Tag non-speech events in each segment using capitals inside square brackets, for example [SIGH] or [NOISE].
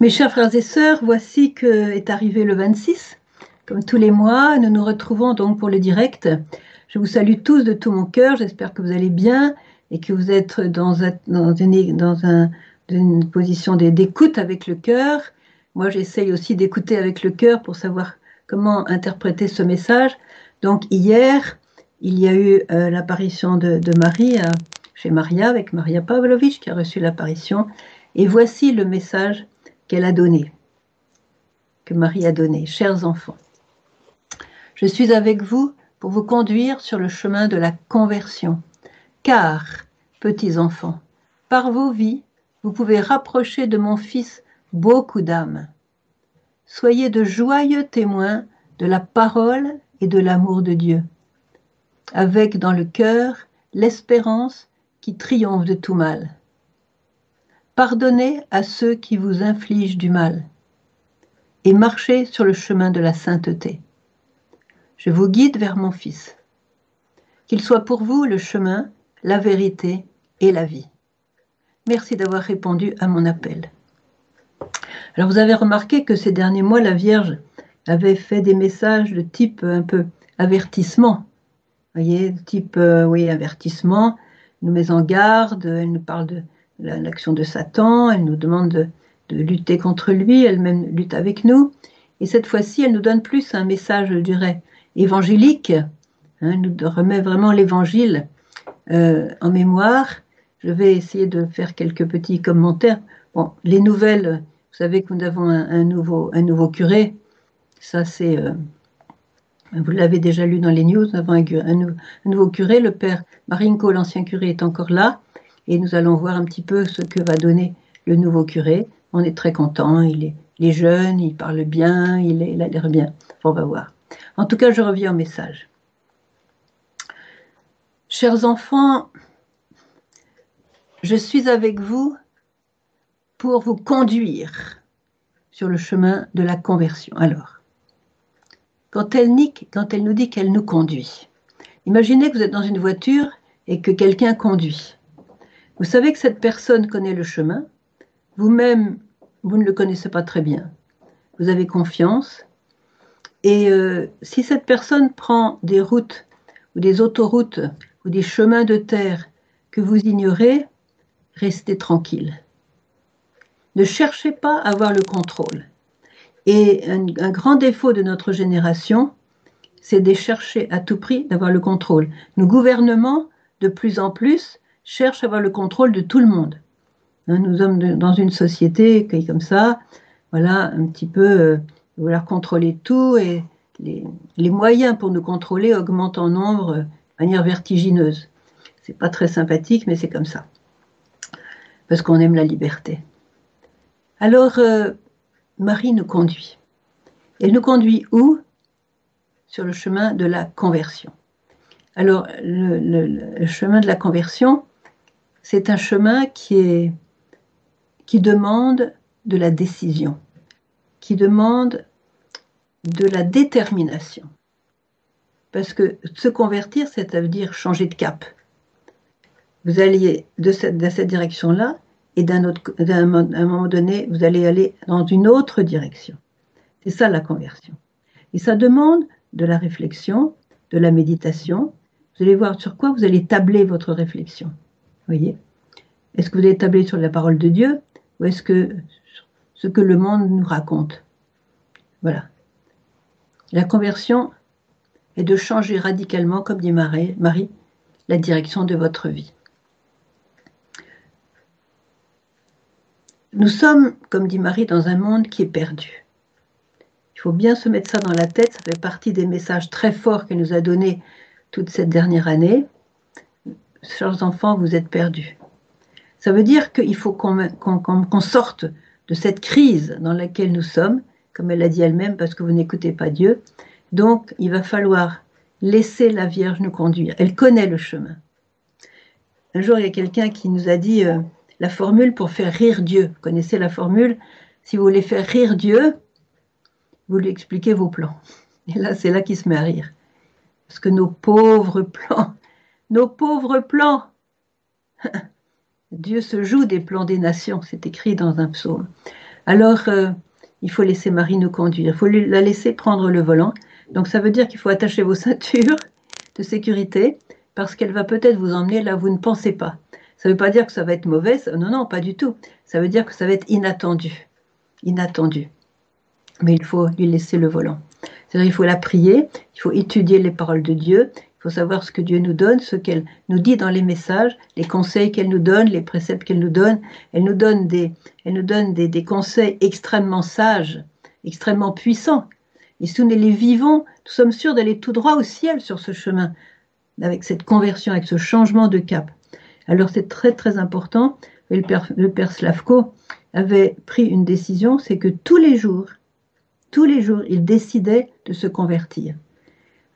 Mes chers frères et sœurs, voici que est arrivé le 26. Comme tous les mois, nous nous retrouvons donc pour le direct. Je vous salue tous de tout mon cœur. J'espère que vous allez bien et que vous êtes dans, une, position d'écoute avec le cœur. Moi, j'essaye aussi d'écouter avec le cœur pour savoir comment interpréter ce message. Donc, hier, il y a eu euh, l'apparition de, Marie euh, chez Maria, avec Maria Pavlovich qui a reçu l'apparition. Et voici le message qu'elle a donné, que Marie a donné. Chers enfants, je suis avec vous pour vous conduire sur le chemin de la conversion. Car, petits enfants, par vos vies, vous pouvez rapprocher de mon Fils beaucoup d'âmes. Soyez de joyeux témoins de la parole et de l'amour de Dieu, avec dans le cœur l'espérance qui triomphe de tout mal. Pardonnez à ceux qui vous infligent du mal et marchez sur le chemin de la sainteté. Je vous guide vers mon Fils. Qu'il soit pour vous le chemin, la vérité et la vie. Merci d'avoir répondu à mon appel. Alors vous avez remarqué que ces derniers mois, la Vierge avait fait des messages de type un peu avertissement. Vous voyez, type, euh, oui, avertissement, nous met en garde, elle nous parle de l'action de Satan, elle nous demande de, lutter contre lui, elle-même lutte avec nous. Et cette fois-ci, elle nous donne plus un message, je dirais, évangélique. Hein, elle nous remet vraiment l'évangile euh, en mémoire. Je vais essayer de faire quelques petits commentaires. Bon, les nouvelles, vous savez que nous avons un, nouveau, un nouveau curé. Ça, c'est. Euh, vous l'avez déjà lu dans les news, nous avons un, un, nouveau curé, le père Marinko, l'ancien curé, est encore là et nous allons voir un petit peu ce que va donner le nouveau curé. On est très content, il est, jeune, il parle bien, il, a l'air bien. On va voir. En tout cas, je reviens au message. Chers enfants, je suis avec vous pour vous conduire sur le chemin de la conversion. Alors, quand elle, quand elle nous dit qu'elle nous conduit, imaginez que vous êtes dans une voiture et que quelqu'un conduit. Vous savez que cette personne connaît le chemin. Vous-même, vous ne le connaissez pas très bien. Vous avez confiance. Et euh, si cette personne prend des routes ou des autoroutes ou des chemins de terre que vous ignorez, restez tranquille. Ne cherchez pas à avoir le contrôle. Et un, grand défaut de notre génération, c'est de chercher à tout prix d'avoir le contrôle. Nos gouvernements, de plus en plus, cherche à avoir le contrôle de tout le monde. Hein, nous sommes dans une société qui est comme ça, voilà, un petit peu euh, vouloir contrôler tout et les, moyens pour nous contrôler augmentent en nombre de manière vertigineuse. C'est pas très sympathique, mais c'est comme ça. Parce qu'on aime la liberté. Alors, euh, Marie nous conduit. Elle nous conduit où? Sur le chemin de la conversion. Alors, le chemin de la conversion, c'est un chemin qui, est, qui demande de la décision, qui demande de la détermination. Parce que se convertir, c'est à dire changer de cap. Vous alliez de cette, direction-là, et d'un moment donné, vous allez aller dans une autre direction. C'est ça la conversion. Et ça demande de la réflexion, de la méditation. Vous allez voir sur quoi vous allez tabler votre réflexion voyez Est-ce que vous êtes tablé sur la parole de Dieu ou est-ce que ce que le monde nous raconte? Voilà. La conversion est de changer radicalement, comme dit Marie, Marie la direction de votre vie. Nous sommes, comme dit Marie, dans un monde qui est perdu. Il faut bien se mettre ça dans la tête, ça fait partie des messages très forts qu'elle nous a donnés toute cette dernière année chers enfants, vous êtes perdus. Ça veut dire qu'il faut qu'on sorte de cette crise dans laquelle nous sommes, comme elle l'a dit elle-même, parce que vous n'écoutez pas Dieu. Donc, il va falloir laisser la Vierge nous conduire. Elle connaît le chemin. Un jour, il y a quelqu'un qui nous a dit euh, la formule pour faire rire Dieu. Vous connaissez la formule? Si vous voulez faire rire Dieu, vous lui expliquez vos plans. Et là, c'est là qu'il se met à rire. Parce que nos pauvres plans, nos pauvres plans. [LAUGHS] Dieu se joue des plans des nations, c'est écrit dans un psaume. alors euh, il faut laisser Marie nous conduire, il faut la laisser prendre le volant. Donc ça veut dire qu'il faut attacher vos [LAUGHS] ceintures de sécurité parce qu'elle va peut-être vous emmener là où vous ne pensez pas. Ça ne veut pas dire que ça va être mauvais, non, non, pas du tout. Ça veut dire que ça va être inattendu. Inattendu. Mais il faut lui laisser le volant. C'est-à-dire qu'il faut la prier, il faut étudier les paroles de Dieu, il faut savoir ce que Dieu nous donne, ce qu'elle nous dit dans les messages, les conseils qu'elle nous donne, les préceptes qu'elle nous donne. Elle nous donne des, elle nous donne des, des conseils extrêmement sages, extrêmement puissants. Et si nous les vivons, nous sommes sûrs d'aller tout droit au ciel sur ce chemin, avec cette conversion, avec ce changement de cap. Alors c'est très très important. Le le père Slavko avait pris une décision, c'est que tous les jours, tous les jours, il décidait de se convertir.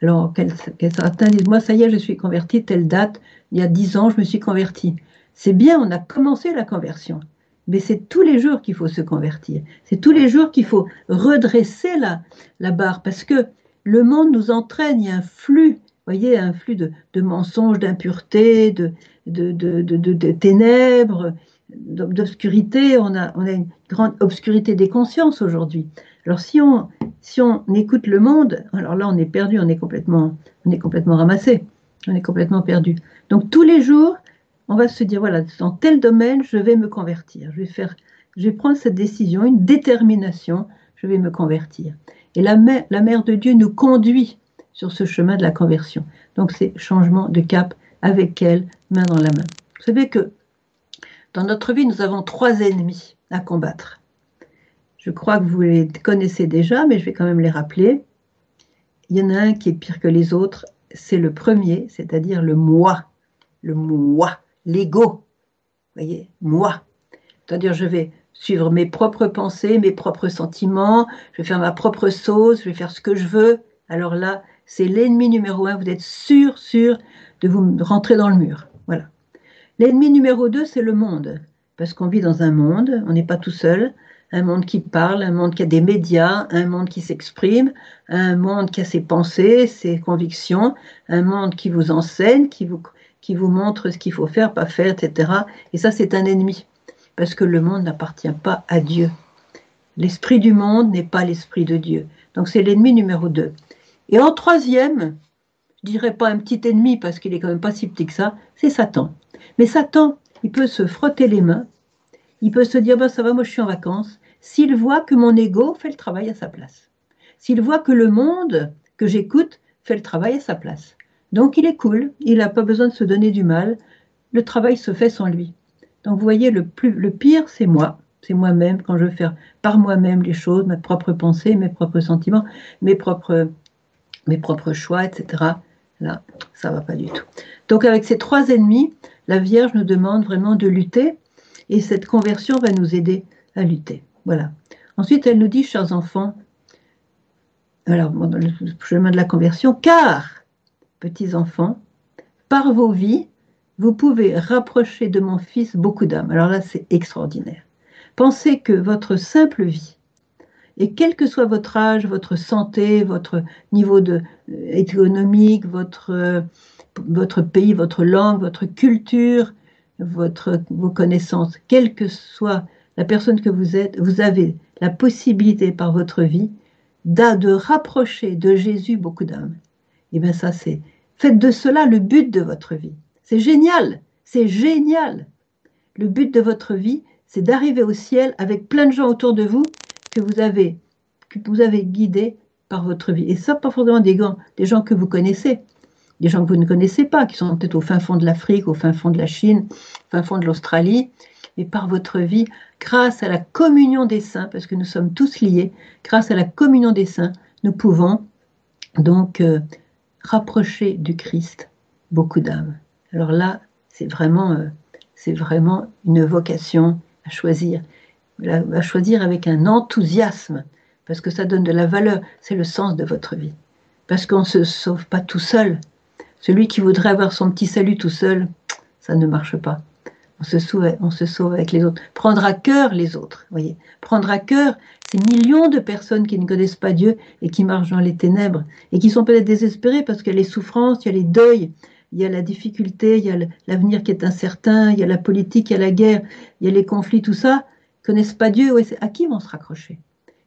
Alors, certains disent, moi, ça y est, je suis converti, telle date, il y a dix ans, je me suis converti. C'est bien, on a commencé la conversion. Mais c'est tous les jours qu'il faut se convertir. C'est tous les jours qu'il faut redresser la, barre parce que le monde nous entraîne, il y a un flux, voyez, un flux de, mensonges, d'impuretés, de, ténèbres, d'obscurité. On a, on a une grande obscurité des consciences aujourd'hui. Alors si on, si on écoute le monde, alors là on est perdu, on est complètement, on est complètement ramassé, on est complètement perdu. Donc tous les jours, on va se dire voilà, dans tel domaine, je vais me convertir, je vais faire, je vais prendre cette décision, une détermination, je vais me convertir. Et la la mère de Dieu nous conduit sur ce chemin de la conversion. Donc c'est changement de cap avec elle, main dans la main. Vous savez que dans notre vie, nous avons trois ennemis à combattre. Je crois que vous les connaissez déjà, mais je vais quand même les rappeler. Il y en a un qui est pire que les autres, c'est le premier, c'est-à-dire le moi, le moi, l'ego. Vous voyez, moi. C'est-à-dire, je vais suivre mes propres pensées, mes propres sentiments, je vais faire ma propre sauce, je vais faire ce que je veux. Alors là, c'est l'ennemi numéro un. Vous êtes sûr, sûr de vous rentrer dans le mur. Voilà. L'ennemi numéro deux, c'est le monde. Parce qu'on vit dans un monde, on n'est pas tout seul un monde qui parle, un monde qui a des médias, un monde qui s'exprime, un monde qui a ses pensées, ses convictions, un monde qui vous enseigne, qui vous, qui vous montre ce qu'il faut faire, pas faire, etc. Et ça, c'est un ennemi, parce que le monde n'appartient pas à Dieu. L'esprit du monde n'est pas l'esprit de Dieu. Donc c'est l'ennemi numéro deux. Et en troisième, je dirais pas un petit ennemi parce qu'il est quand même pas si petit que ça, c'est Satan. Mais Satan, il peut se frotter les mains, il peut se dire bah ça va, moi je suis en vacances, s'il voit que mon ego fait le travail à sa place. S'il voit que le monde que j'écoute fait le travail à sa place. Donc il est cool, il n'a pas besoin de se donner du mal, le travail se fait sans lui. Donc vous voyez, le, plus, le pire, c'est moi, c'est moi-même, quand je veux faire par moi-même les choses, mes propres pensées, mes propres sentiments, mes propres, mes propres choix, etc. Là, ça va pas du tout. Donc avec ces trois ennemis, la Vierge nous demande vraiment de lutter et cette conversion va nous aider à lutter. Voilà. Ensuite, elle nous dit, chers enfants, alors, le chemin de la conversion, car, petits enfants, par vos vies, vous pouvez rapprocher de mon Fils beaucoup d'âmes. Alors là, c'est extraordinaire. Pensez que votre simple vie, et quel que soit votre âge, votre santé, votre niveau de, euh, économique, votre, euh, votre pays, votre langue, votre culture, votre, vos connaissances, quel que soit la personne que vous êtes, vous avez la possibilité par votre vie de rapprocher de Jésus beaucoup d'âmes. Et eh bien ça, c'est faites de cela le but de votre vie. C'est génial, c'est génial. Le but de votre vie, c'est d'arriver au ciel avec plein de gens autour de vous que vous avez, que vous avez guidés par votre vie. Et ça, pas forcément des des gens que vous connaissez, des gens que vous ne connaissez pas, qui sont peut-être au fin fond de l'Afrique, au fin fond de la Chine, au fin fond de l'Australie, mais par votre vie, grâce à la communion des saints, parce que nous sommes tous liés, grâce à la communion des saints, nous pouvons donc euh, rapprocher du Christ beaucoup d'âmes. Alors là, c'est vraiment, euh, c'est vraiment une vocation à choisir, à choisir avec un enthousiasme, parce que ça donne de la valeur, c'est le sens de votre vie. Parce qu'on ne se sauve pas tout seul. Celui qui voudrait avoir son petit salut tout seul, ça ne marche pas on se, sauve, on se sauve avec les autres. Prendre à cœur les autres, voyez. Prendre à cœur ces millions de personnes qui ne connaissent pas Dieu et qui marchent dans les ténèbres et qui sont peut-être désespérées parce qu'il y a les souffrances, il y a les deuils, il y a la difficulté, il y a l'avenir qui est incertain, il y a la politique, il y a la guerre, il y a les conflits, tout ça. connaissent pas Dieu, à qui vont se raccrocher?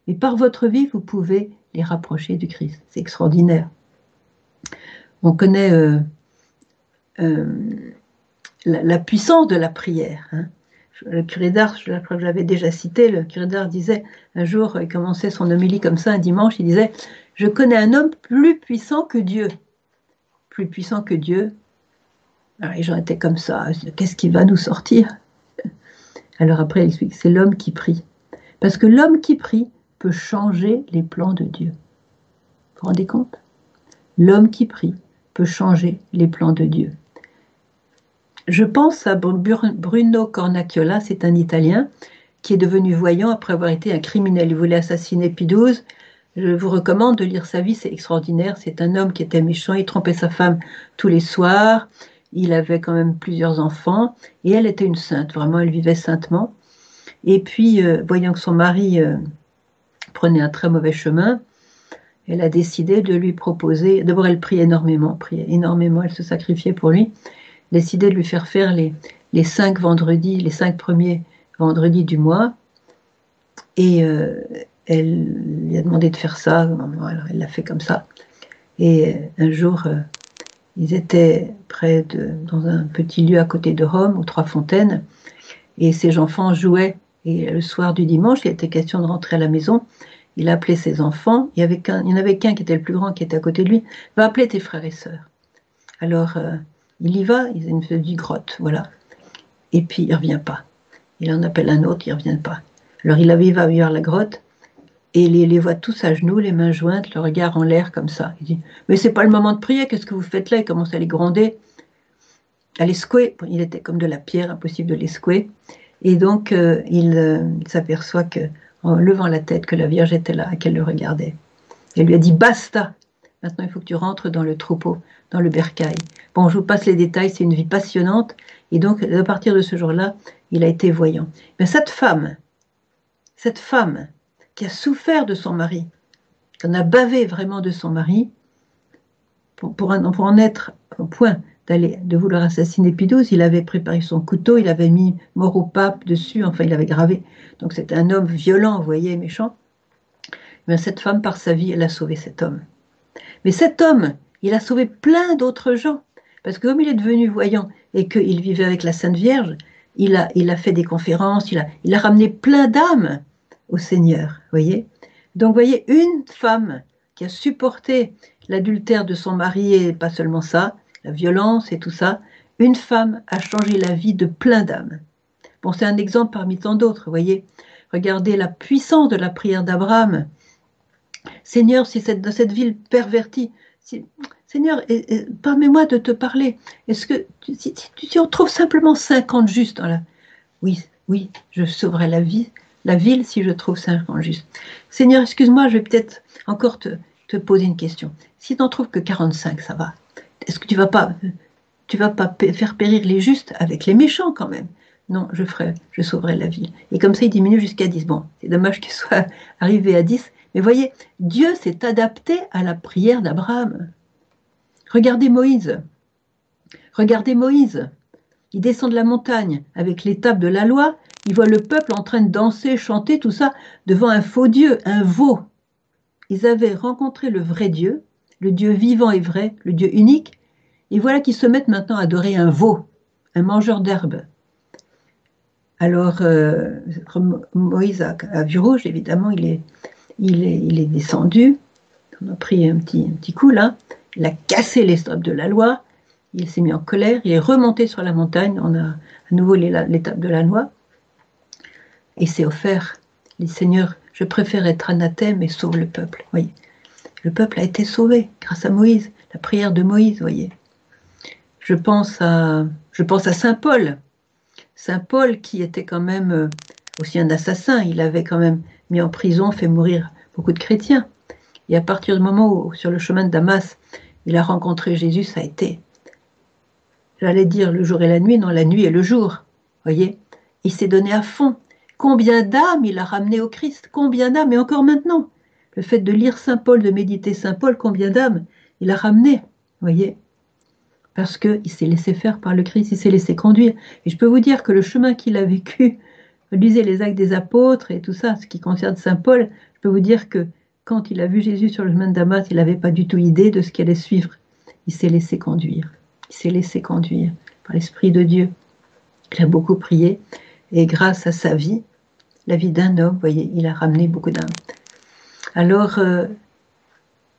Mais par votre vie, vous pouvez les rapprocher du Christ. C'est extraordinaire. On connaît euh, euh, la, puissance de la prière. Hein. Le curé d'Ars, je que j'avais déjà cité, le curé d'Ars disait un jour, il commençait son homélie comme ça un dimanche, il disait Je connais un homme plus puissant que Dieu. Plus puissant que Dieu. Alors les gens étaient comme ça Qu'est-ce qui va nous sortir? Alors après, il explique c'est l'homme qui prie. Parce que l'homme qui prie peut changer les plans de Dieu. Vous vous rendez compte? L'homme qui prie peut changer les plans de Dieu. Je pense à Bruno Cornacchiola, c'est un Italien qui est devenu voyant après avoir été un criminel. Il voulait assassiner XII. Je vous recommande de lire sa vie, c'est extraordinaire. C'est un homme qui était méchant, il trompait sa femme tous les soirs, il avait quand même plusieurs enfants, et elle était une sainte, vraiment, elle vivait saintement. Et puis, euh, voyant que son mari euh, prenait un très mauvais chemin, elle a décidé de lui proposer, d'abord elle priait énormément, priait énormément, elle se sacrifiait pour lui, décidé de lui faire faire les, cinq vendredis, les cinq premiers vendredis du mois. Et euh, elle lui a demandé de faire ça. Elle l'a fait comme ça. Et euh, un jour, euh, ils étaient près de, dans un petit lieu à côté de Rome, aux Trois Fontaines, et ses enfants jouaient. Et le soir du dimanche, il était question de rentrer à la maison. Il appelait ses enfants. Il y, avait il y en avait qu'un qui était le plus grand, qui était à côté de lui. Va appeler tes frères et sœurs. Alors, il y va, il a une petite grotte, voilà. Et puis il ne revient pas. Il en appelle un autre, il ne revient pas. Alors il, va vers la grotte et il les voit tous à genoux, les mains jointes, le regard en l'air comme ça. Il dit Mais c'est pas le moment de prier, qu'est-ce que vous faites là? Il commence à les gronder, à les secouer. Il était comme de la pierre, impossible de les secouer. Et donc euh, il, s'aperçoit que, en levant la tête, que la Vierge était là et qu'elle le regardait. Elle lui a dit Basta Maintenant, il faut que tu rentres dans le troupeau, dans le bercail. Bon, je vous passe les détails, c'est une vie passionnante. Et donc, à partir de ce jour-là, il a été voyant. Mais cette femme, cette femme qui a souffert de son mari, qui en a bavé vraiment de son mari, pour, en, être au point d'aller de vouloir assassiner Pidouze, il avait préparé son couteau, il avait mis mort au pape dessus, enfin il avait gravé. Donc c'était un homme violent, vous voyez, méchant. Mais cette femme, par sa vie, elle a sauvé cet homme. Mais cet homme, il a sauvé plein d'autres gens. Parce que comme il est devenu voyant et qu'il vivait avec la Sainte Vierge, il a, il a fait des conférences, il a, il a ramené plein d'âmes au Seigneur. voyez Donc, voyez, une femme qui a supporté l'adultère de son mari et pas seulement ça, la violence et tout ça, une femme a changé la vie de plein d'âmes. Bon, c'est un exemple parmi tant d'autres, voyez. Regardez la puissance de la prière d'Abraham Seigneur, si cette, dans cette ville pervertie, Seigneur, permets-moi de te parler. Est-ce que si, tu on trouve simplement 50 justes dans la... Oui, oui, je sauverai la vie, la ville si je trouve 50 justes. Seigneur, excuse-moi, je vais peut-être encore te, te, poser une question. Si tu n'en trouves que 45, ça va. Est-ce que tu vas pas, vas pas faire périr les justes avec les méchants quand même? Non, je ferai, je sauverai la ville. Et comme ça, il diminue jusqu'à 10. Bon, c'est dommage qu'il soit [LAUGHS] arrivé à 10, mais voyez, Dieu s'est adapté à la prière d'Abraham. Regardez Moïse. Regardez Moïse. Il descend de la montagne avec l'étape de la loi. Il voit le peuple en train de danser, chanter, tout ça, devant un faux Dieu, un veau. Ils avaient rencontré le vrai Dieu, le Dieu vivant et vrai, le Dieu unique. Et voilà qu'ils se mettent maintenant à adorer un veau, un mangeur d'herbes. Alors, euh, Moïse a, vu rouge, évidemment, il est, descendu, on a pris un petit, coup là, il a cassé les de la loi, il s'est mis en colère, il est remonté sur la montagne, on a à nouveau l'étape de la loi, et s'est offert, il dit Seigneur, je préfère être anathème et sauve le peuple. Voyez. Le peuple a été sauvé grâce à Moïse, la prière de Moïse, voyez. Je pense à, Saint Paul. Saint Paul qui était quand même euh, aussi un assassin, il avait quand même mis en prison, fait mourir beaucoup de chrétiens. Et à partir du moment où, sur le chemin de Damas, il a rencontré Jésus, ça a été, j'allais dire le jour et la nuit, non, la nuit et le jour. Voyez, il s'est donné à fond. Combien d'âmes il a ramené au Christ? Combien d'âmes? Et encore maintenant, le fait de lire Saint Paul, de méditer Saint Paul, combien d'âmes il a ramené? Voyez? Parce qu'il s'est laissé faire par le Christ, il s'est laissé conduire. Et je peux vous dire que le chemin qu'il a vécu [LAUGHS] lisez les actes des apôtres et tout ça, ce qui concerne Saint Paul, je peux vous dire que quand il a vu Jésus sur le chemin de Damas, il n'avait pas du tout idée de ce qui allait suivre. Il s'est laissé conduire. Il s'est laissé conduire par l'Esprit de Dieu. Il a beaucoup prié et grâce à sa vie, la vie d'un homme, vous voyez, il a ramené beaucoup d'âmes. Alors, euh,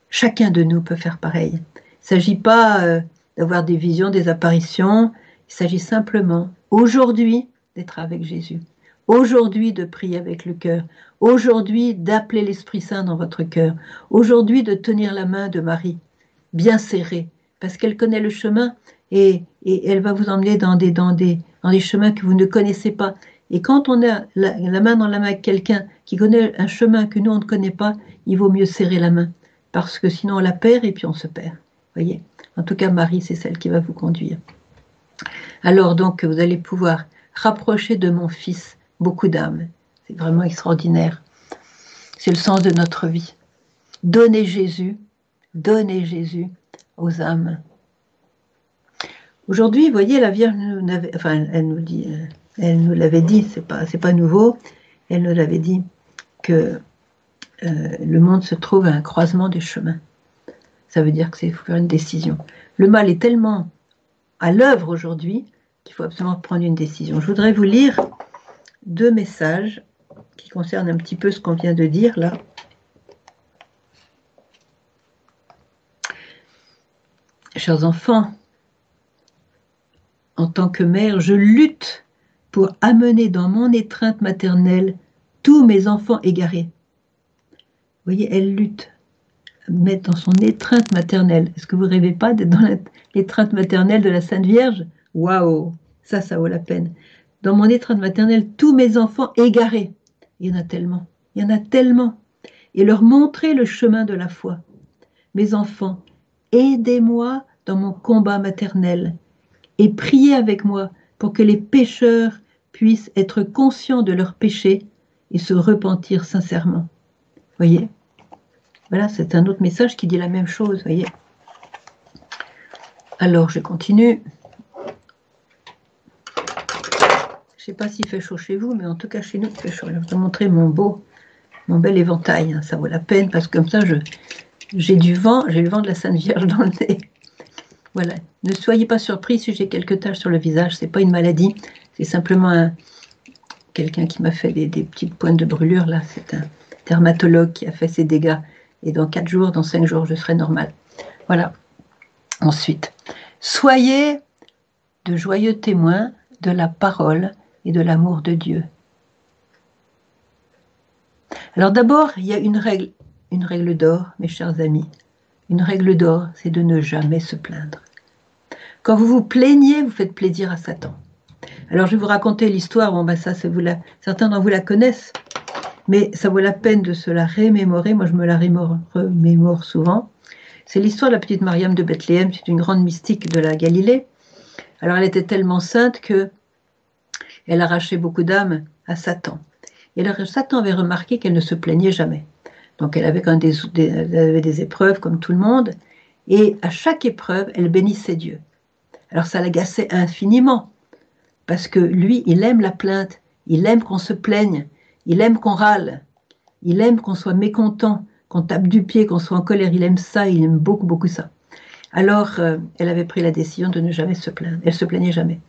chacun de nous peut faire pareil. Il ne s'agit pas euh, d'avoir des visions, des apparitions, il s'agit simplement, aujourd'hui, d'être avec Jésus. Aujourd'hui, de prier avec le cœur. Aujourd'hui, d'appeler l'Esprit Saint dans votre cœur. Aujourd'hui, de tenir la main de Marie, bien serrée, parce qu'elle connaît le chemin et, elle va vous emmener dans des, chemins que vous ne connaissez pas. Et quand on a la, main dans la main avec quelqu'un qui connaît un chemin que nous, on ne connaît pas, il vaut mieux serrer la main, parce que sinon on la perd et puis on se perd. Voyez? En tout cas, Marie, c'est celle qui va vous conduire. Alors donc, vous allez pouvoir rapprocher de mon Fils beaucoup d'âmes. C'est vraiment extraordinaire. C'est le sens de notre vie. Donnez Jésus, donnez Jésus aux âmes. Aujourd'hui, vous voyez, la Vierge nous elle nous dit, euh, elle nous l'avait dit, c'est pas, pas nouveau. Elle nous l'avait dit que euh, le monde se trouve à un croisement des chemins. Ça veut dire que c'est faire une décision. Le mal est tellement à l'œuvre aujourd'hui qu'il faut absolument prendre une décision. Je voudrais vous lire deux messages qui concernent un petit peu ce qu'on vient de dire là. Chers enfants, en tant que mère, je lutte pour amener dans mon étreinte maternelle tous mes enfants égarés. Vous voyez, elle lutte, mettre dans son étreinte maternelle. Est-ce que vous rêvez pas d'être dans l'étreinte maternelle de la Sainte Vierge? Waouh Ça, ça vaut la peine. Dans mon étreinte maternelle, tous mes enfants égarés. Il y en a tellement. Il y en a tellement. Et leur montrer le chemin de la foi. Mes enfants, aidez-moi dans mon combat maternel et priez avec moi pour que les pécheurs puissent être conscients de leurs péchés et se repentir sincèrement. Voyez? Voilà, c'est un autre message qui dit la même chose, voyez Alors, je continue. Je ne sais pas s'il fait chaud chez vous, mais en tout cas chez nous, il fait chaud. je vais vous montrer mon beau, mon bel éventail. Hein. Ça vaut la peine parce que comme ça, j'ai du vent, j'ai le vent de la Sainte Vierge dans le nez. Voilà. Ne soyez pas surpris si j'ai quelques taches sur le visage. C'est pas une maladie. C'est simplement quelqu'un qui m'a fait des, petites pointes de brûlure. Là, c'est un dermatologue qui a fait ses dégâts. Et dans 4 jours, dans 5 jours, je serai normal. Voilà. Ensuite, soyez de joyeux témoins de la parole et de l'amour de Dieu. Alors d'abord, il y a une règle, une règle d'or, mes chers amis. Une règle d'or, c'est de ne jamais se plaindre. Quand vous vous plaignez, vous faites plaisir à Satan. Alors je vais vous raconter l'histoire, bon ben ça, certains d'entre vous la connaissent, mais ça vaut la peine de se la remémorer, moi je me la remémore souvent. C'est l'histoire de la petite Mariam de Bethléem, c'est une grande mystique de la Galilée. Alors elle était tellement sainte que elle arrachait beaucoup d'âmes à Satan. Et alors Satan avait remarqué qu'elle ne se plaignait jamais. Donc elle avait des, des, épreuves comme tout le monde, et à chaque épreuve, elle bénissait Dieu. Alors ça l'agaçait infiniment, parce que lui, il aime la plainte, il aime qu'on se plaigne, il aime qu'on râle, il aime qu'on soit mécontent, qu'on tape du pied, qu'on soit en colère, il aime ça, il aime beaucoup, beaucoup ça. Alors, euh, elle avait pris la décision de ne jamais se plaindre. Elle se plaignait jamais.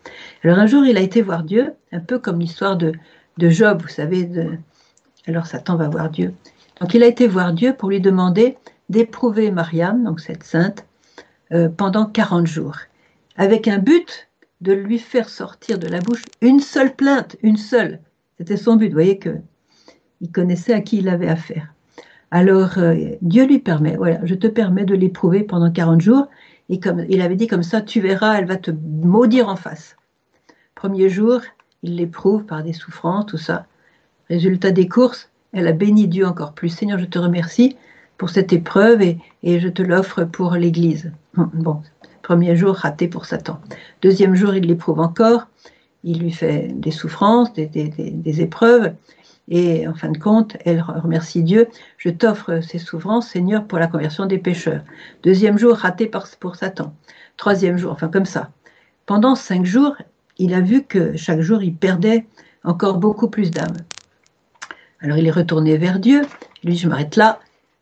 Alors un jour, il a été voir Dieu, un peu comme l'histoire de, Job, vous savez. Alors Satan va voir Dieu. Donc il a été voir Dieu pour lui demander d'éprouver Mariam, donc cette sainte, euh, pendant 40 jours, avec un but de lui faire sortir de la bouche une seule plainte, une seule. C'était son but. Vous voyez que il connaissait à qui il avait affaire. Alors euh, Dieu lui permet, voilà, je te permets de l'éprouver pendant 40 jours. Et comme il avait dit comme ça, tu verras, elle va te maudire en face. Premier jour, il l'éprouve par des souffrances, tout ça. Résultat des courses, elle a béni Dieu encore plus. Seigneur, je te remercie pour cette épreuve et, je te l'offre pour l'Église. Bon, premier jour raté pour Satan. Deuxième jour, il l'éprouve encore. Il lui fait des souffrances, des épreuves. Et en fin de compte, elle remercie Dieu. Je t'offre ces souffrances, Seigneur, pour la conversion des pécheurs. Deuxième jour, raté pour Satan. Troisième jour, enfin comme ça. Pendant cinq jours, il a vu que chaque jour, il perdait encore beaucoup plus d'âmes. Alors il est retourné vers Dieu. Lui, je m'arrête là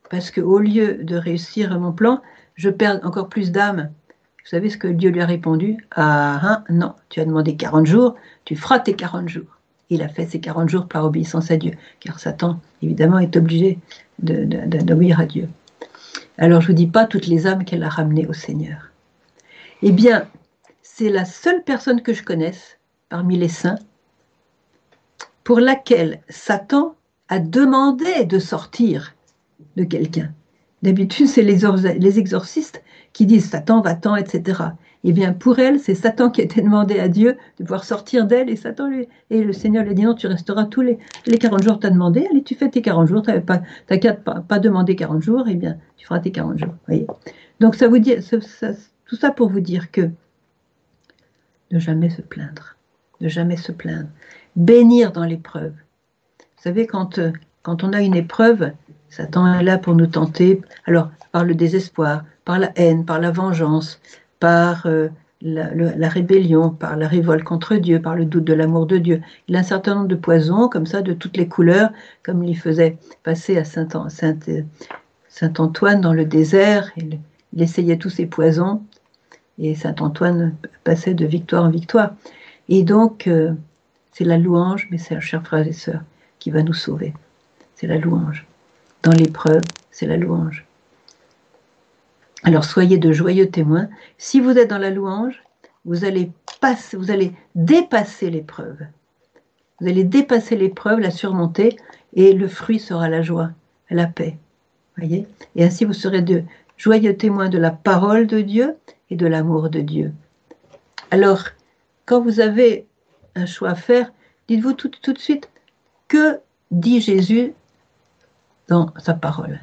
parce que au lieu de réussir mon plan, je perds encore plus d'âmes. Vous savez ce que Dieu lui a répondu? Ah, hein, non, tu as demandé 40 jours, tu feras tes 40 jours. Il a fait ses 40 jours par obéissance à Dieu, car Satan, évidemment, est obligé d'obéir à Dieu. Alors je ne vous dis pas toutes les âmes qu'elle a ramenées au Seigneur. Eh bien, c'est la seule personne que je connaisse parmi les saints pour laquelle Satan a demandé de sortir de quelqu'un. D'habitude, c'est les, les, exorcistes qui disent Satan va-t'en, etc. Eh bien, pour elle, c'est Satan qui été demandé à Dieu de pouvoir sortir d'elle, et Satan lui, et le Seigneur lui dit non, tu resteras tous les, les 40 jours, tu as demandé, allez, tu fais tes 40 jours, tu n'as pas, pas, pas demandé 40 jours, eh bien, tu feras tes 40 jours. Voyez Donc, ça vous dit, tout ça pour vous dire que ne jamais se plaindre, ne jamais se plaindre, bénir dans l'épreuve. Vous savez, quand, euh, quand on a une épreuve, Satan est là pour nous tenter, alors par le désespoir, par la haine, par la vengeance, par euh, la, rébellion, par la révolte contre Dieu, par le doute de l'amour de Dieu. Il a un certain nombre de poisons, comme ça, de toutes les couleurs, comme il faisait passer à Saint-Antoine dans le désert. Il, essayait tous ces poisons, et Saint-Antoine passait de victoire en victoire. Et donc, euh, c'est la louange, c'est, chers frères et sœurs, qui va nous sauver. C'est la louange. Dans l'épreuve, c'est la louange. Alors soyez de joyeux témoins. Si vous êtes dans la louange, vous allez, passer, vous allez dépasser l'épreuve. Vous allez dépasser l'épreuve, la surmonter, et le fruit sera la joie, la paix. Voyez? Et ainsi vous serez de joyeux témoins de la parole de Dieu et de l'amour de Dieu. Alors, quand vous avez un choix à faire, dites-vous tout, tout de suite, que dit Jésus dans sa parole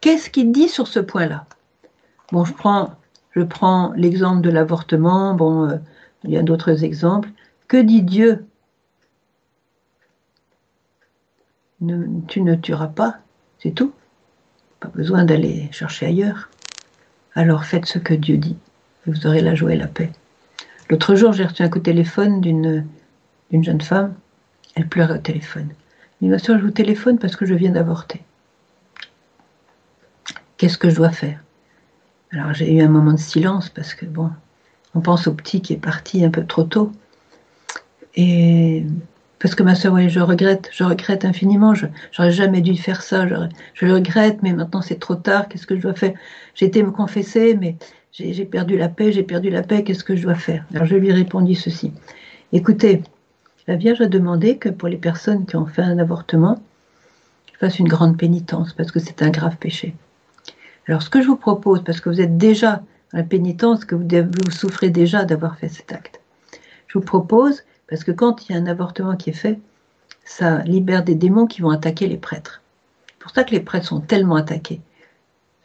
Qu'est-ce qu'il dit sur ce point-là? Bon, je prends, je prends l'exemple de l'avortement, bon, euh, il y a d'autres exemples. Que dit Dieu? Tu ne tueras pas, c'est tout. Pas besoin d'aller chercher ailleurs. Alors faites ce que Dieu dit, et vous aurez la joie et la paix. L'autre jour, j'ai reçu un coup de téléphone d'une jeune femme. Elle pleurait au téléphone. Elle dit, je vous téléphone parce que je viens d'avorter. Qu'est-ce que je dois faire? Alors j'ai eu un moment de silence parce que, bon, on pense au petit qui est parti un peu trop tôt. Et parce que ma soeur, oui, je regrette, je regrette infiniment. Je j'aurais jamais dû faire ça. Je, le regrette, mais maintenant c'est trop tard. Qu'est-ce que je dois faire? J'ai été me confesser, mais j'ai perdu la paix. J'ai perdu la paix. Qu'est-ce que je dois faire? Alors je lui répondis ceci. Écoutez, la Vierge a demandé que pour les personnes qui ont fait un avortement, je fasse une grande pénitence parce que c'est un grave péché. Alors ce que je vous propose, parce que vous êtes déjà dans la pénitence, que vous, souffrez déjà d'avoir fait cet acte, je vous propose parce que quand il y a un avortement qui est fait, ça libère des démons qui vont attaquer les prêtres. C'est pour ça que les prêtres sont tellement attaqués.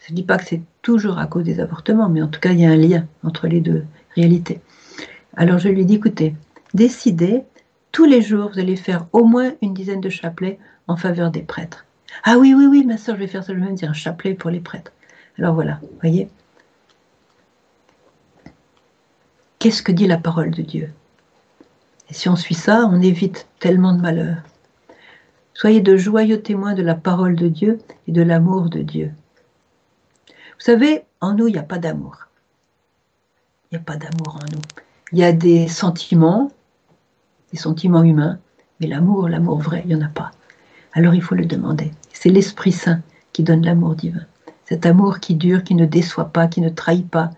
Je ne dis pas que c'est toujours à cause des avortements, mais en tout cas, il y a un lien entre les deux réalités. Alors je lui dis, écoutez, décidez, tous les jours, vous allez faire au moins une dizaine de chapelets en faveur des prêtres. Ah oui, oui, oui, ma soeur, je vais faire ça, je vais même dire un chapelet pour les prêtres. Alors voilà, voyez. Qu'est-ce que dit la parole de Dieu? Et si on suit ça, on évite tellement de malheurs. Soyez de joyeux témoins de la parole de Dieu et de l'amour de Dieu. Vous savez, en nous, il n'y a pas d'amour. Il n'y a pas d'amour en nous. Il y a des sentiments, des sentiments humains, mais l'amour, l'amour vrai, il n'y en a pas. Alors il faut le demander. C'est l'Esprit Saint qui donne l'amour divin. Cet amour qui dure, qui ne déçoit pas, qui ne trahit pas,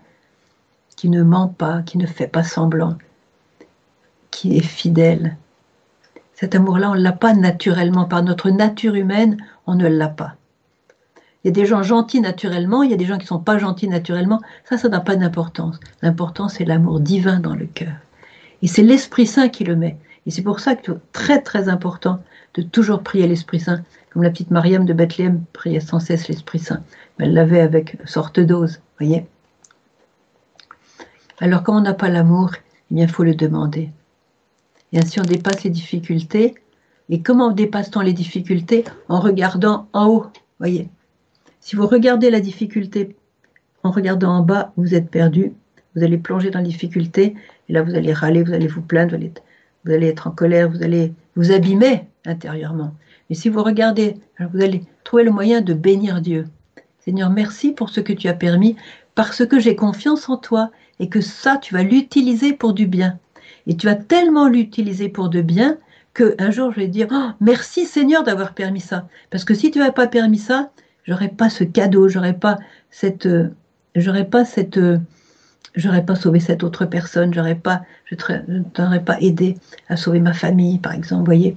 qui ne ment pas, qui ne fait pas semblant, qui est fidèle. Cet amour-là, on ne l'a pas naturellement. Par notre nature humaine, on ne l'a pas. Il y a des gens gentils naturellement, il y a des gens qui ne sont pas gentils naturellement. Ça, ça n'a pas d'importance. L'important, c'est l'amour divin dans le cœur. Et c'est l'Esprit Saint qui le met. Et c'est pour ça que c'est très très important de toujours prier l'Esprit Saint. Comme la petite Mariam de Bethléem priait sans cesse l'Esprit Saint. Elle l'avait avec sorte dose, voyez. Alors quand on n'a pas l'amour, eh bien il faut le demander. Et ainsi, on dépasse les difficultés. Et comment dépasse-t-on les difficultés? En regardant en haut. Voyez. Si vous regardez la difficulté en regardant en bas, vous êtes perdu. Vous allez plonger dans la difficulté. Et là, vous allez râler, vous allez vous plaindre, vous allez, être, en colère, vous allez vous abîmait intérieurement. Mais si vous regardez, vous allez trouver le moyen de bénir Dieu. Seigneur, merci pour ce que tu as permis, parce que j'ai confiance en toi et que ça, tu vas l'utiliser pour du bien. Et tu vas tellement l'utiliser pour de bien qu'un jour je vais dire oh, merci Seigneur d'avoir permis ça. Parce que si tu n'avais pas permis ça, j'aurais pas ce cadeau, j'aurais pas cette, euh, j'aurais pas cette, euh, j'aurais pas sauvé cette autre personne, j'aurais pas, je t'aurais pas aidé à sauver ma famille, par exemple. Voyez,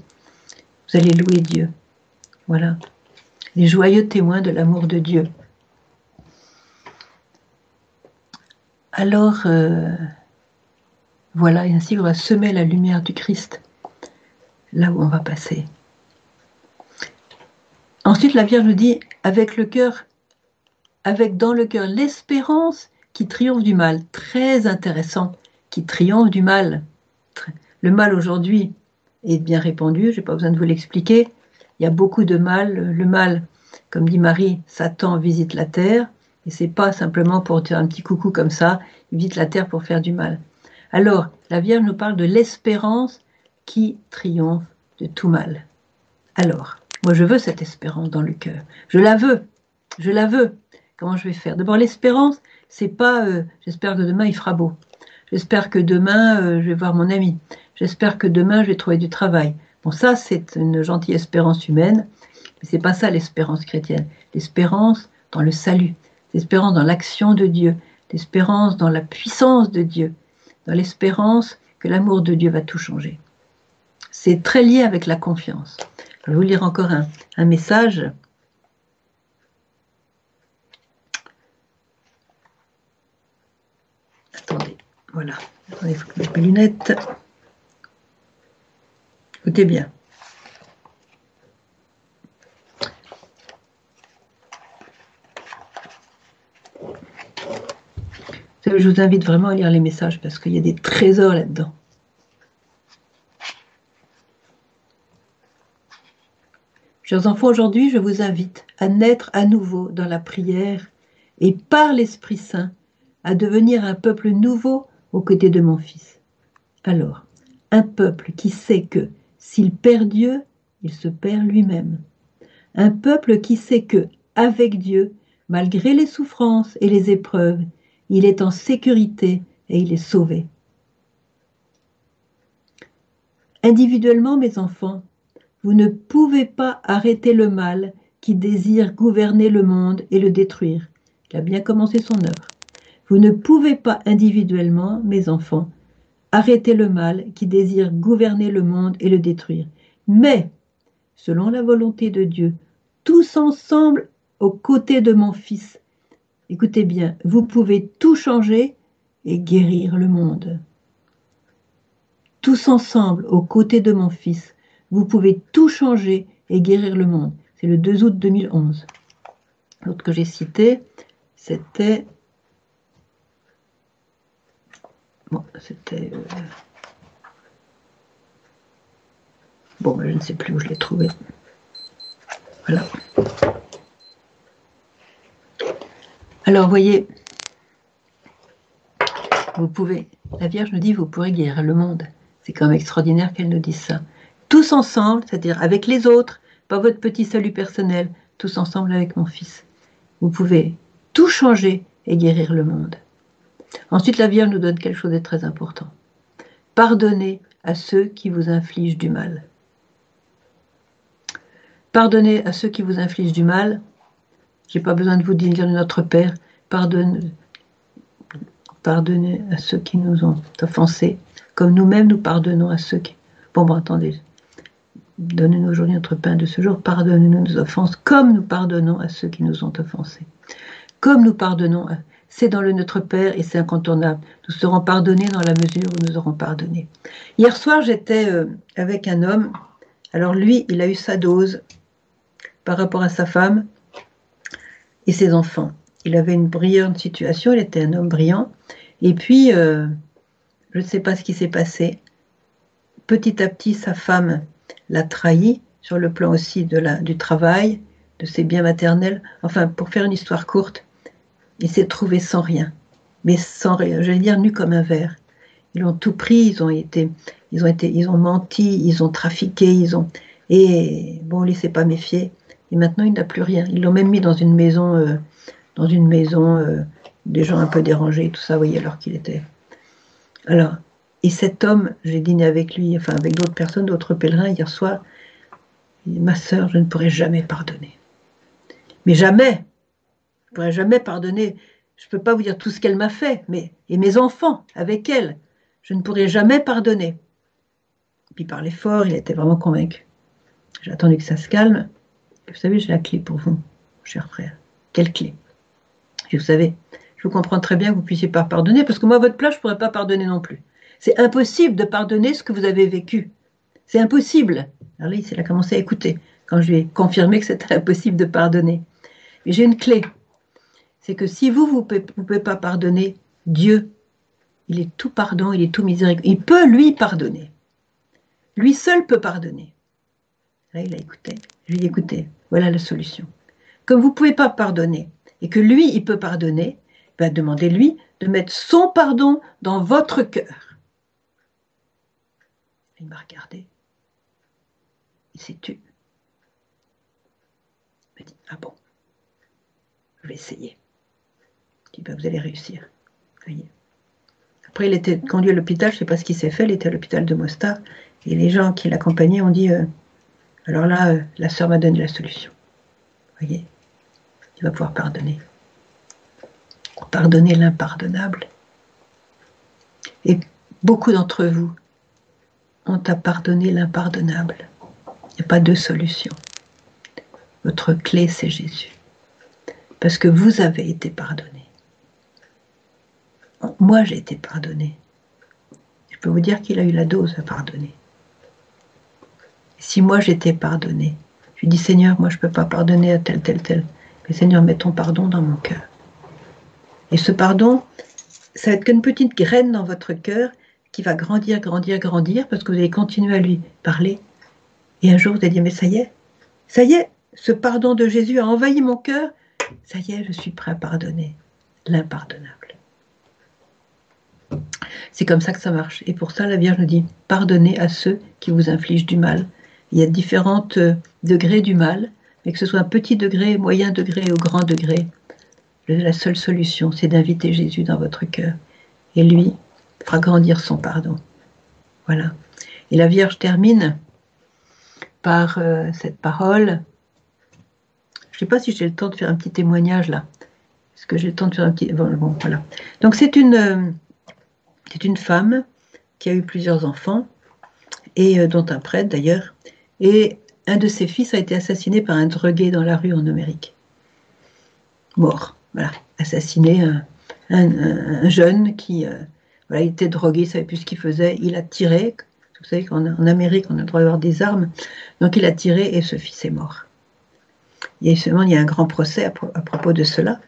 vous allez louer Dieu. Voilà, les joyeux témoins de l'amour de Dieu. Alors, euh, voilà, et ainsi on va semer la lumière du Christ là où on va passer. Ensuite, la Vierge nous dit, avec le cœur, avec dans le cœur l'espérance qui triomphe du mal. Très intéressant, qui triomphe du mal. Le mal aujourd'hui est bien répandu, je n'ai pas besoin de vous l'expliquer. Il y a beaucoup de mal. Le mal, comme dit Marie, Satan visite la terre. Et c'est pas simplement pour dire un petit coucou comme ça, il visite la terre pour faire du mal. Alors, la Vierge nous parle de l'espérance qui triomphe de tout mal. Alors, moi je veux cette espérance dans le cœur. Je la veux. Je la veux. Comment je vais faire? D'abord, l'espérance, c'est pas euh, j'espère que demain il fera beau. J'espère que demain euh, je vais voir mon ami. J'espère que demain je vais trouver du travail. Bon, ça c'est une gentille espérance humaine, mais c'est pas ça l'espérance chrétienne. L'espérance dans le salut, l'espérance dans l'action de Dieu, l'espérance dans la puissance de Dieu, dans l'espérance que l'amour de Dieu va tout changer. C'est très lié avec la confiance. Je vais vous lire encore un, message. Attendez, voilà. Attendez, il faut que je mette mes lunettes. Écoutez bien. Je vous invite vraiment à lire les messages parce qu'il y a des trésors là-dedans. Chers enfants, aujourd'hui, je vous invite à naître à nouveau dans la prière et par l'Esprit Saint à devenir un peuple nouveau aux côtés de mon Fils. Alors, un peuple qui sait que s'il perd Dieu, il se perd lui-même. Un peuple qui sait que, avec Dieu, malgré les souffrances et les épreuves, il est en sécurité et il est sauvé. Individuellement, mes enfants, vous ne pouvez pas arrêter le mal qui désire gouverner le monde et le détruire. Il a bien commencé son œuvre. Vous ne pouvez pas individuellement, mes enfants, arrêter le mal qui désire gouverner le monde et le détruire. Mais, selon la volonté de Dieu, tous ensemble aux côtés de mon Fils, écoutez bien, vous pouvez tout changer et guérir le monde. Tous ensemble aux côtés de mon Fils, vous pouvez tout changer et guérir le monde. C'est le 2 août 2011. L'autre que j'ai cité, c'était. Bon, c'était. Euh, bon, je ne sais plus où je l'ai trouvé. Voilà. Alors, voyez, vous pouvez, la Vierge nous dit, vous pourrez guérir le monde. C'est quand même extraordinaire qu'elle nous dise ça tous ensemble, c'est-à-dire avec les autres, pas votre petit salut personnel, tous ensemble avec mon Fils. Vous pouvez tout changer et guérir le monde. Ensuite, la Vierge nous donne quelque chose de très important. Pardonnez à ceux qui vous infligent du mal. Pardonnez à ceux qui vous infligent du mal. J'ai pas besoin de vous dire notre Père. Pardonne, pardonnez à ceux qui nous ont offensés, comme nous-mêmes nous pardonnons à ceux qui. Bon, bon, attendez, Donne-nous aujourd'hui notre pain de ce jour. Pardonne-nous nos offenses comme nous pardonnons à ceux qui nous ont offensés. Comme nous pardonnons, c'est dans le Notre Père et c'est incontournable. Nous serons pardonnés dans la mesure où nous aurons pardonné. Hier soir, j'étais euh, avec un homme. Alors lui, il a eu sa dose par rapport à sa femme et ses enfants. Il avait une brillante situation, il était un homme brillant. Et puis, euh, je ne sais pas ce qui s'est passé. Petit à petit, sa femme l'a trahi sur le plan aussi de la, du travail, de ses biens maternels. Enfin, pour faire une histoire courte, il s'est trouvé sans rien, mais sans rien, j'allais dire nu comme un verre. Ils ont tout pris, ils ont été, ils ont été, ils ont menti, ils ont trafiqué, ils ont et bon, il s'est pas méfié. Et maintenant, il n'a plus rien. Ils l'ont même mis dans une maison, euh, dans une maison, euh, des gens un peu dérangés, tout ça, vous voyez, alors qu'il était. Alors, et cet homme, j'ai dîné avec lui, enfin avec d'autres personnes, d'autres pèlerins hier soir. Ma sœur, je ne pourrais jamais pardonner. Mais jamais. Je ne pourrais jamais pardonner. Je ne peux pas vous dire tout ce qu'elle m'a fait, mais et mes enfants avec elle, je ne pourrais jamais pardonner. Puis par l'effort, il était vraiment convaincu. J'ai attendu que ça se calme. Vous savez, j'ai la clé pour vous, cher frère. Quelle clé? Et vous savez, je comprends très bien que vous puissiez pas pardonner, parce que moi, à votre place, je ne pourrais pas pardonner non plus. C'est impossible de pardonner ce que vous avez vécu. C'est impossible. Alors là, il a commencé à écouter quand je lui ai confirmé que c'était impossible de pardonner. Mais j'ai une clé. C'est que si vous, vous ne pouvez, pas pardonner, Dieu, il est tout pardon, il est tout miséricordieux. Il peut lui pardonner. Lui seul peut pardonner. Là, il a écouté. Je lui ai écouté. Voilà la solution. Comme vous ne pouvez pas pardonner et que lui, il peut pardonner, ben demandez-lui de mettre son pardon dans votre cœur. Il m'a regardé. Il s'est tu. Il m'a dit Ah bon, je vais essayer. Vous allez réussir. Après, il était conduit à l'hôpital, je ne sais pas ce qu'il s'est fait, il était à l'hôpital de Mostar, et les gens qui l'accompagnaient ont dit euh, Alors là, euh, la sœur m'a donné la solution. Voyez, il va pouvoir pardonner. Pardonner l'impardonnable. Et beaucoup d'entre vous ont à pardonner l'impardonnable. Il n'y a pas de solution. Votre clé, c'est Jésus. Parce que vous avez été pardonné. Moi, j'ai été pardonné. Je peux vous dire qu'il a eu la dose à pardonner. Si moi j'étais pardonné, je lui dis Seigneur, moi je ne peux pas pardonner à tel, tel, tel. Mais Seigneur, mets ton pardon dans mon cœur. Et ce pardon, ça va être qu'une petite graine dans votre cœur qui va grandir, grandir, grandir, parce que vous allez continuer à lui parler. Et un jour, vous allez dire, mais ça y est, ça y est, ce pardon de Jésus a envahi mon cœur. Ça y est, je suis prêt à pardonner l'impardonnable. C'est comme ça que ça marche. Et pour ça, la Vierge nous dit, pardonnez à ceux qui vous infligent du mal. Il y a différents euh, degrés du mal, mais que ce soit un petit degré, moyen degré ou grand degré, la seule solution, c'est d'inviter Jésus dans votre cœur. Et lui fera grandir son pardon. Voilà. Et la Vierge termine par euh, cette parole. Je ne sais pas si j'ai le temps de faire un petit témoignage là. Est-ce que j'ai le temps de faire un petit. Bon, voilà. Donc c'est une, euh, c'est une femme qui a eu plusieurs enfants, et euh, dont un prêtre d'ailleurs. Et un de ses fils a été assassiné par un drogué dans la rue en Amérique. Mort voilà, assassiné un, jeune qui euh, voilà, il était drogué, il savait plus ce qu'il faisait, il a tiré. Vous savez qu'en en Amérique, on a le droit d'avoir des armes. Donc il a tiré et ce fils est mort. Et seulement, il y a un grand procès à, propos de cela.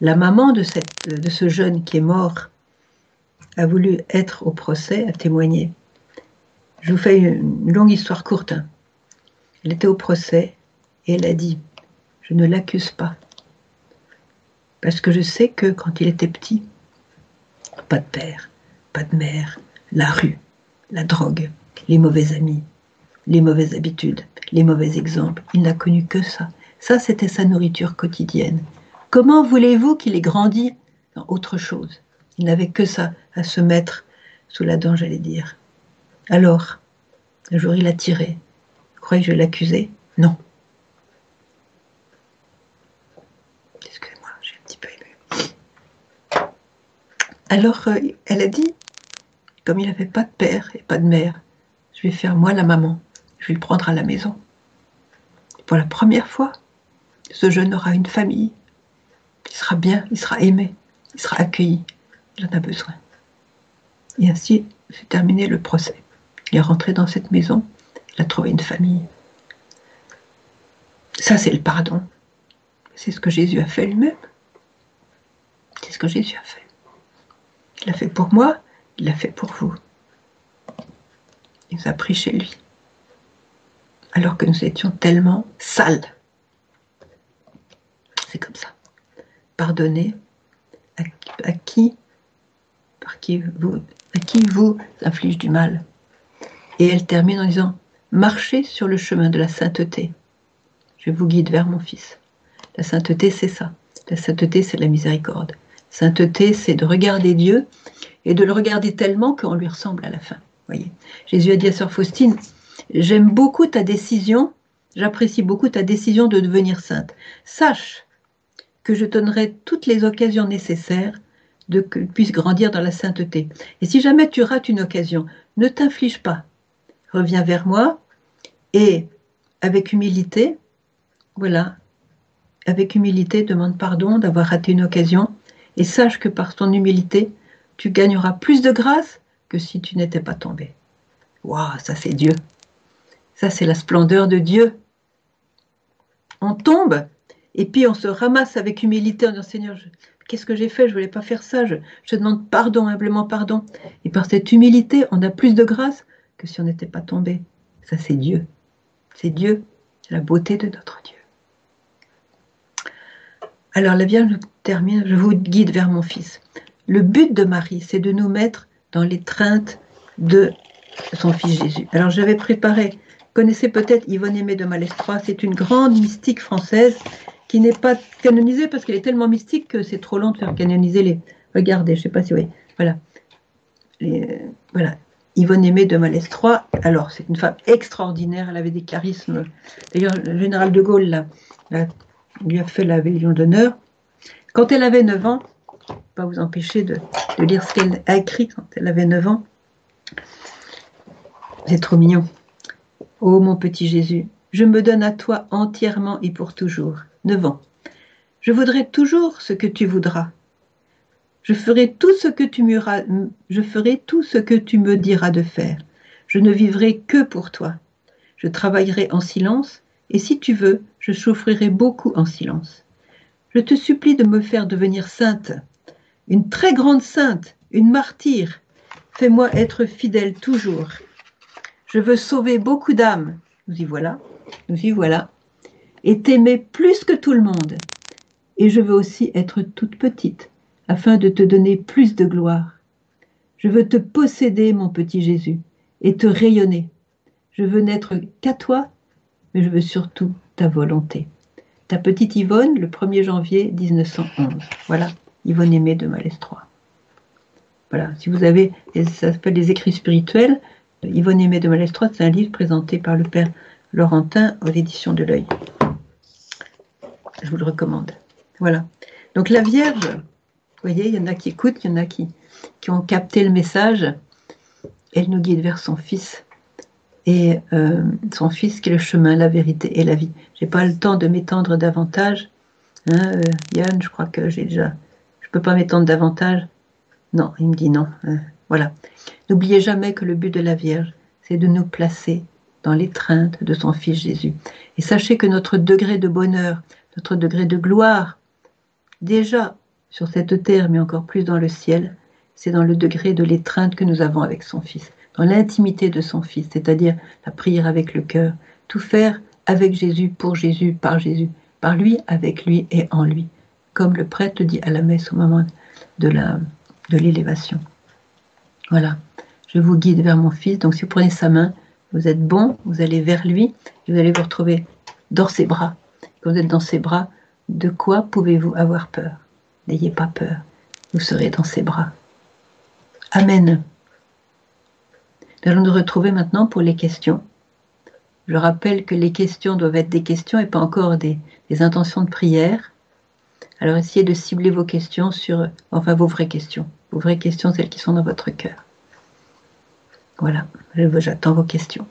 La maman de ce jeune qui est mort a voulu être au procès, a témoigné. Je vous fais une longue histoire courte. Elle était au procès et elle a dit, je ne l'accuse pas. Parce que je sais que quand il était petit, pas de père, pas de mère, la rue, la drogue, les mauvais amis, les mauvaises habitudes, les mauvais exemples, il n'a connu que ça. Ça, c'était sa nourriture quotidienne. Comment voulez-vous qu'il ait grandi dans autre chose? Il n'avait que ça se mettre sous la dent, j'allais dire. Alors, un jour, il a tiré. Croyez que je l'accuser Non. Alors, euh, elle a dit, comme il n'avait pas de père et pas de mère, je vais faire moi la maman, je vais le prendre à la maison. Pour la première fois, ce jeune aura une famille, il sera bien, il sera aimé, il sera accueilli, il en a besoin. Et ainsi s'est terminé le procès. Il est rentré dans cette maison, il a trouvé une famille. Ça, c'est le pardon. C'est ce que Jésus a fait lui-même. C'est ce que Jésus a fait. Il l'a fait pour moi, il l'a fait pour vous. Il nous a pris chez lui. Alors que nous étions tellement sales. C'est comme ça. Pardonnez à, qui, qui vous, à qui vous inflige du mal. Et elle termine en disant Marchez sur le chemin de la sainteté. Je vous guide vers mon Fils. La sainteté, c'est ça. La sainteté, c'est la miséricorde. Sainteté, c'est de regarder Dieu et de le regarder tellement qu'on lui ressemble à la fin. Voyez. Jésus a dit à Sœur Faustine J'aime beaucoup ta décision, j'apprécie beaucoup ta décision de devenir sainte. Sache que je donnerai toutes les occasions nécessaires de puisses grandir dans la sainteté. Et si jamais tu rates une occasion, ne t'inflige pas. Reviens vers moi et avec humilité, voilà, avec humilité, demande pardon d'avoir raté une occasion et sache que par ton humilité, tu gagneras plus de grâce que si tu n'étais pas tombé. Waouh, ça c'est Dieu. Ça c'est la splendeur de Dieu. On tombe et puis on se ramasse avec humilité en disant Seigneur, qu'est-ce que j'ai fait? Je ne voulais pas faire ça. Je, demande pardon, humblement pardon. Et par cette humilité, on a plus de grâce que si on n'était pas tombé. Ça c'est Dieu. C'est Dieu, la beauté de notre Dieu. Alors la Vierge termine, je vous guide vers mon Fils. Le but de Marie, c'est de nous mettre dans l'étreinte de son Fils Jésus. Alors j'avais préparé, connaissez peut-être Yvonne Aimée de Malestroit, c'est une grande mystique française qui n'est pas canonisée parce qu'elle est tellement mystique que c'est trop long de faire canoniser les... Regardez, je ne sais pas si vous voyez. Voilà. voilà. Yvonne Aimée de Malestroit, alors c'est une femme extraordinaire, elle avait des charismes. D'ailleurs, le général de Gaulle là, lui a fait la Légion d'honneur. Quand elle avait 9 ans, pas vous empêcher de, lire ce qu'elle a écrit quand elle avait 9 ans. C'est trop mignon. Oh mon petit Jésus, je me donne à toi entièrement et pour toujours. 9 ans. Je voudrais toujours ce que tu voudras. Je ferai tout ce que tu je ferai tout ce que tu me diras de faire. Je ne vivrai que pour toi. Je travaillerai en silence et si tu veux, je souffrirai beaucoup en silence. Je te supplie de me faire devenir sainte, une très grande sainte, une martyre. Fais-moi être fidèle toujours. Je veux sauver beaucoup d'âmes. Nous y voilà, nous y voilà. Et t'aimer plus que tout le monde. Et je veux aussi être toute petite, afin de te donner plus de gloire. Je veux te posséder, mon petit Jésus, et te rayonner. Je veux n'être qu'à toi mais je veux surtout ta volonté. Ta petite Yvonne, le 1er janvier 1911. Voilà, Yvonne Aimée de Malestroit. Voilà, si vous avez, ça s'appelle les écrits spirituels, Yvonne Aimée de Malestroit, c'est un livre présenté par le père Laurentin aux éditions de l'œil. Je vous le recommande. Voilà. Donc la Vierge, vous voyez, il y en a qui écoutent, il y en a qui, qui ont capté le message. Elle nous guide vers son Fils et euh, son fils qui est le chemin, la vérité et la vie. J'ai pas le temps de m'étendre davantage. Hein, euh, Yann, je crois que j'ai déjà. Je peux pas m'étendre davantage. Non, il me dit non. Hein, voilà. N'oubliez jamais que le but de la Vierge, c'est de nous placer dans l'étreinte de son Fils Jésus. Et sachez que notre degré de bonheur, notre degré de gloire, déjà sur cette terre, mais encore plus dans le ciel, c'est dans le degré de l'étreinte que nous avons avec son Fils dans l'intimité de son Fils, c'est-à-dire la prière avec le cœur, tout faire avec Jésus, pour Jésus, par Jésus, par lui, avec lui et en lui, comme le prêtre dit à la messe au moment de l'élévation. voilà, je vous guide vers mon Fils, donc si vous prenez sa main, vous êtes bon, vous allez vers lui, et vous allez vous retrouver dans ses bras. Quand vous êtes dans ses bras, de quoi pouvez-vous avoir peur? N'ayez pas peur, vous serez dans ses bras. Amen. Nous allons nous retrouver maintenant pour les questions. Je rappelle que les questions doivent être des questions et pas encore des, intentions de prière. Alors essayez de cibler vos questions sur, enfin vos vraies questions, vos vraies questions, celles qui sont dans votre cœur. Voilà, j'attends vos questions.